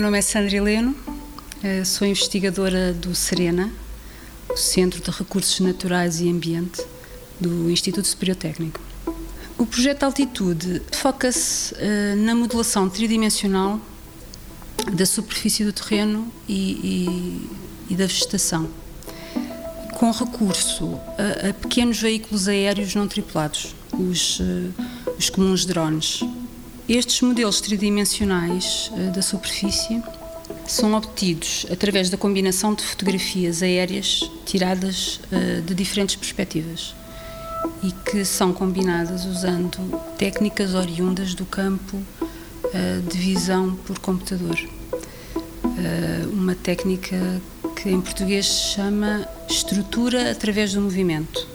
nome é Sandra Heleno, eh, sou investigadora do Serena, Centro de Recursos Naturais e Ambiente do Instituto Superior Técnico. O projeto Altitude foca-se uh, na modelação tridimensional da superfície do terreno e, e, e da vegetação, com recurso a, a, pequenos veículos aéreos não tripulados, os, uh, os comuns drones. Estes modelos tridimensionais uh, da superfície são obtidos através da combinação de fotografias aéreas tiradas de diferentes perspectivas e que são combinadas usando técnicas oriundas do campo uh, de visão por computador. Uma técnica que em português se chama estrutura através do movimento.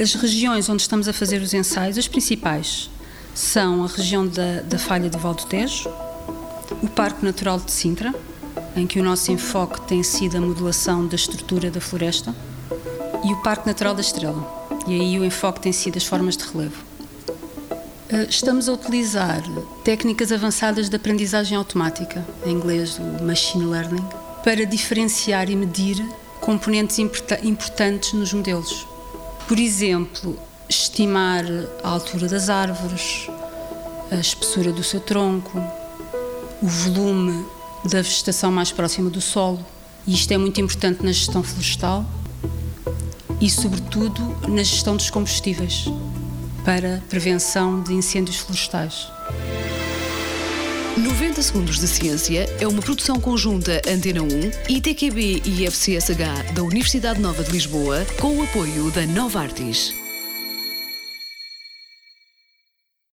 As regiões onde estamos a fazer os ensaios, as principais, são a região da, da Falha do Val do Tejo, o Parque Natural de Sintra, em que o nosso enfoque tem sido a modelação da estrutura da floresta, e o Parque Natural da Estrela e aí o enfoque tem sido as formas de relevo. Eh, estamos a utilizar técnicas avançadas de aprendizagem automática, em inglês o machine learning, para diferenciar e medir componentes importantes nos modelos. Por exemplo, estimar a altura das árvores, a espessura do seu tronco, o volume da vegetação mais próxima do solo. E isto é muito importante na gestão florestal, e, sobretudo, na gestão dos combustíveis para prevenção de incêndios florestais. 90 Segundos de Ciência é uma produção conjunta Antena 1, ITQB e FCSH da Universidade Nova de Lisboa, com o apoio da Nova Artis.